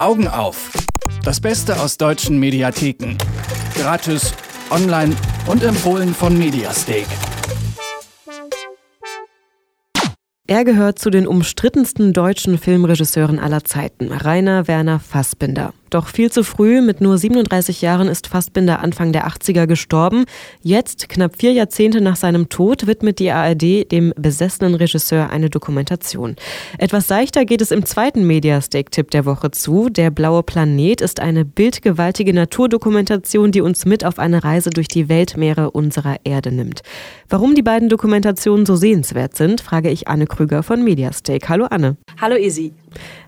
Augen auf. Das Beste aus deutschen Mediatheken. Gratis, online und empfohlen von Mediastake. Er gehört zu den umstrittensten deutschen Filmregisseuren aller Zeiten, Rainer Werner Fassbinder. Doch viel zu früh, mit nur 37 Jahren, ist Fassbinder Anfang der 80er gestorben. Jetzt, knapp vier Jahrzehnte nach seinem Tod, widmet die ARD dem besessenen Regisseur eine Dokumentation. Etwas seichter geht es im zweiten Mediastake-Tipp der Woche zu. Der blaue Planet ist eine bildgewaltige Naturdokumentation, die uns mit auf eine Reise durch die Weltmeere unserer Erde nimmt. Warum die beiden Dokumentationen so sehenswert sind, frage ich Anne Krüger von Mediastake. Hallo Anne. Hallo Isi.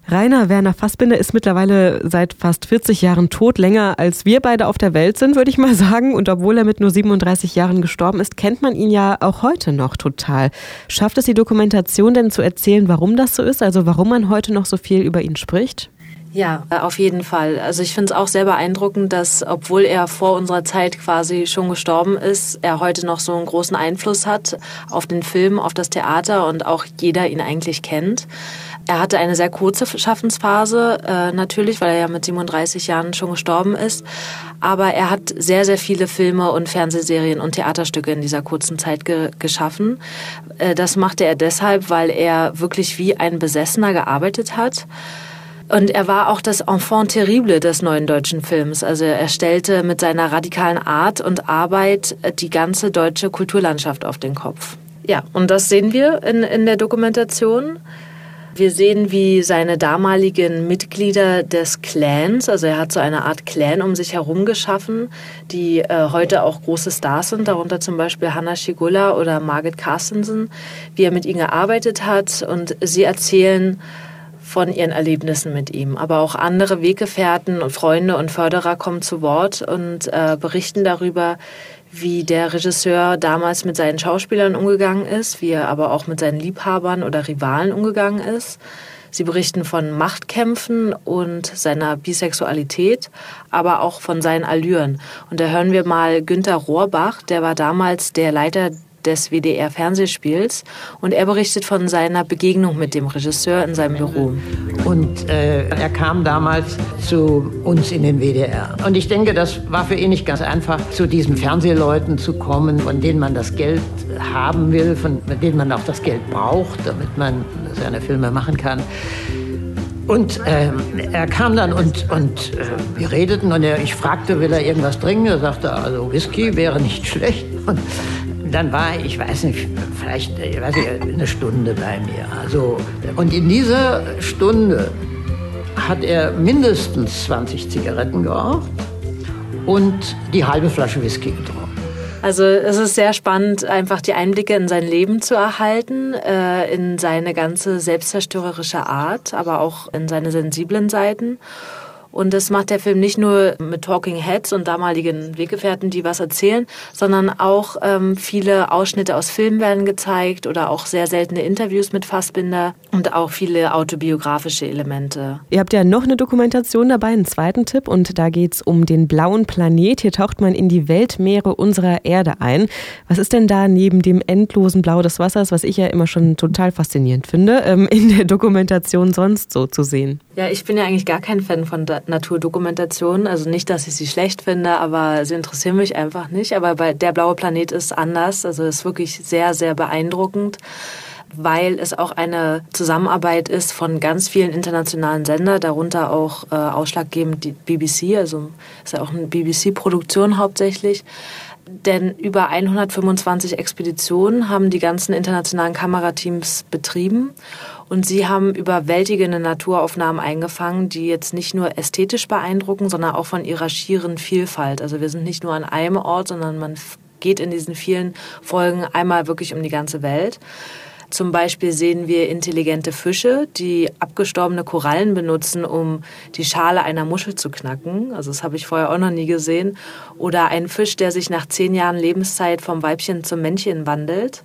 Rainer Werner Fassbinder ist mittlerweile seit fast 40 Jahren tot, länger als wir beide auf der Welt sind, würde ich mal sagen. Und obwohl er mit nur 37 Jahren gestorben ist, kennt man ihn ja auch heute noch total. Schafft es die Dokumentation denn zu erzählen, warum das so ist? Also warum man heute noch so viel über ihn spricht? Ja, auf jeden Fall. Also ich finde es auch sehr beeindruckend, dass obwohl er vor unserer Zeit quasi schon gestorben ist, er heute noch so einen großen Einfluss hat auf den Film, auf das Theater und auch jeder ihn eigentlich kennt. Er hatte eine sehr kurze Schaffensphase, äh, natürlich, weil er ja mit 37 Jahren schon gestorben ist. Aber er hat sehr, sehr viele Filme und Fernsehserien und Theaterstücke in dieser kurzen Zeit ge geschaffen. Äh, das machte er deshalb, weil er wirklich wie ein Besessener gearbeitet hat. Und er war auch das Enfant terrible des neuen deutschen Films. Also er stellte mit seiner radikalen Art und Arbeit die ganze deutsche Kulturlandschaft auf den Kopf. Ja, und das sehen wir in, in der Dokumentation. Wir sehen, wie seine damaligen Mitglieder des Clans, also er hat so eine Art Clan um sich herum geschaffen, die äh, heute auch große Stars sind, darunter zum Beispiel Hanna Schigula oder Margit Carstensen, wie er mit ihnen gearbeitet hat und sie erzählen von ihren Erlebnissen mit ihm. Aber auch andere Weggefährten und Freunde und Förderer kommen zu Wort und äh, berichten darüber, wie der Regisseur damals mit seinen Schauspielern umgegangen ist, wie er aber auch mit seinen Liebhabern oder Rivalen umgegangen ist. Sie berichten von Machtkämpfen und seiner Bisexualität, aber auch von seinen Allüren. Und da hören wir mal Günter Rohrbach, der war damals der Leiter des WDR-Fernsehspiels und er berichtet von seiner Begegnung mit dem Regisseur in seinem Büro. Und äh, er kam damals zu uns in den WDR. Und ich denke, das war für ihn nicht ganz einfach, zu diesen Fernsehleuten zu kommen, von denen man das Geld haben will, von denen man auch das Geld braucht, damit man seine Filme machen kann. Und ähm, er kam dann und, und äh, wir redeten und er, ich fragte, will er irgendwas trinken? Er sagte, also Whisky wäre nicht schlecht. Und dann war ich, weiß nicht, vielleicht ich weiß nicht, eine Stunde bei mir. Also, und in dieser Stunde hat er mindestens 20 Zigaretten geraucht und die halbe Flasche Whisky getrunken. Also es ist sehr spannend, einfach die Einblicke in sein Leben zu erhalten, äh, in seine ganze selbstzerstörerische Art, aber auch in seine sensiblen Seiten. Und das macht der Film nicht nur mit Talking Heads und damaligen Weggefährten, die was erzählen, sondern auch ähm, viele Ausschnitte aus Filmen werden gezeigt oder auch sehr seltene Interviews mit Fassbinder und auch viele autobiografische Elemente. Ihr habt ja noch eine Dokumentation dabei, einen zweiten Tipp, und da geht es um den blauen Planet. Hier taucht man in die Weltmeere unserer Erde ein. Was ist denn da neben dem endlosen Blau des Wassers, was ich ja immer schon total faszinierend finde, ähm, in der Dokumentation sonst so zu sehen? Ja, ich bin ja eigentlich gar kein Fan von Naturdokumentationen. Also nicht, dass ich sie schlecht finde, aber sie interessieren mich einfach nicht. Aber bei Der blaue Planet ist anders. Also ist wirklich sehr, sehr beeindruckend weil es auch eine Zusammenarbeit ist von ganz vielen internationalen Sendern, darunter auch äh, ausschlaggebend die BBC, also ist ja auch eine BBC-Produktion hauptsächlich. Denn über 125 Expeditionen haben die ganzen internationalen Kamerateams betrieben und sie haben überwältigende Naturaufnahmen eingefangen, die jetzt nicht nur ästhetisch beeindrucken, sondern auch von ihrer schieren Vielfalt. Also wir sind nicht nur an einem Ort, sondern man geht in diesen vielen Folgen einmal wirklich um die ganze Welt. Zum Beispiel sehen wir intelligente Fische, die abgestorbene Korallen benutzen, um die Schale einer Muschel zu knacken. Also das habe ich vorher auch noch nie gesehen. Oder ein Fisch, der sich nach zehn Jahren Lebenszeit vom Weibchen zum Männchen wandelt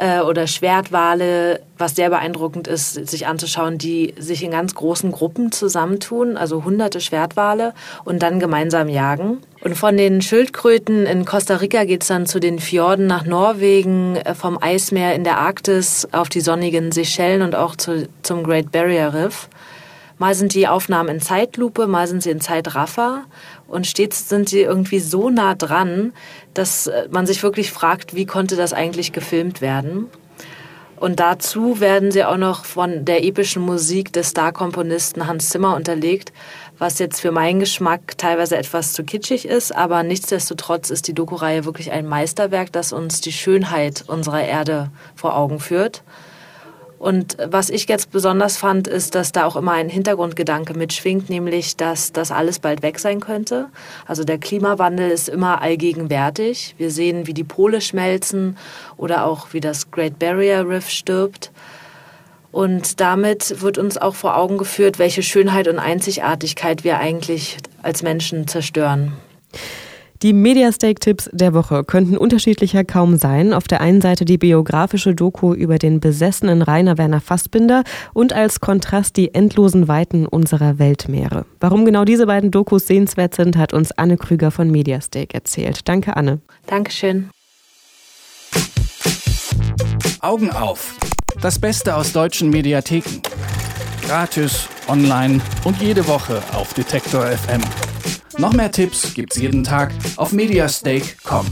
äh, oder Schwertwale, was sehr beeindruckend ist, sich anzuschauen, die sich in ganz großen Gruppen zusammentun, also hunderte Schwertwale und dann gemeinsam jagen. Und von den Schildkröten in Costa Rica geht's dann zu den Fjorden nach Norwegen, äh, vom Eismeer in der Arktis auf die sonnigen Seychellen und auch zu, zum Great Barrier Reef Mal sind die Aufnahmen in Zeitlupe, mal sind sie in Zeitraffer und stets sind sie irgendwie so nah dran, dass äh, man sich wirklich fragt, wie konnte das eigentlich gefilmt werden? Und dazu werden sie auch noch von der epischen Musik des Star-Komponisten Hans Zimmer unterlegt, was jetzt für meinen Geschmack teilweise etwas zu kitschig ist, aber nichtsdestotrotz ist die Doku-Reihe wirklich ein Meisterwerk, das uns die Schönheit unserer Erde vor Augen führt. Und was ich jetzt besonders fand, ist, dass da auch immer ein Hintergrundgedanke mitschwingt, nämlich, dass das alles bald weg sein könnte. Also der Klimawandel ist immer allgegenwärtig. Wir sehen, wie die Pole schmelzen oder auch wie das Great Barrier Reef stirbt. Und damit wird uns auch vor Augen geführt, welche Schönheit und Einzigartigkeit wir eigentlich als Menschen zerstören. Die Mediastake-Tipps der Woche könnten unterschiedlicher kaum sein. Auf der einen Seite die biografische Doku über den besessenen Rainer Werner Fassbinder und als Kontrast die endlosen Weiten unserer Weltmeere. Warum genau diese beiden Dokus sehenswert sind, hat uns Anne Krüger von Mediastake erzählt. Danke, Anne. Dankeschön. Augen auf. Das Beste aus deutschen Mediatheken. Gratis, online und jede Woche auf Detektor FM. Noch mehr Tipps gibt's jeden Tag auf mediastake.com.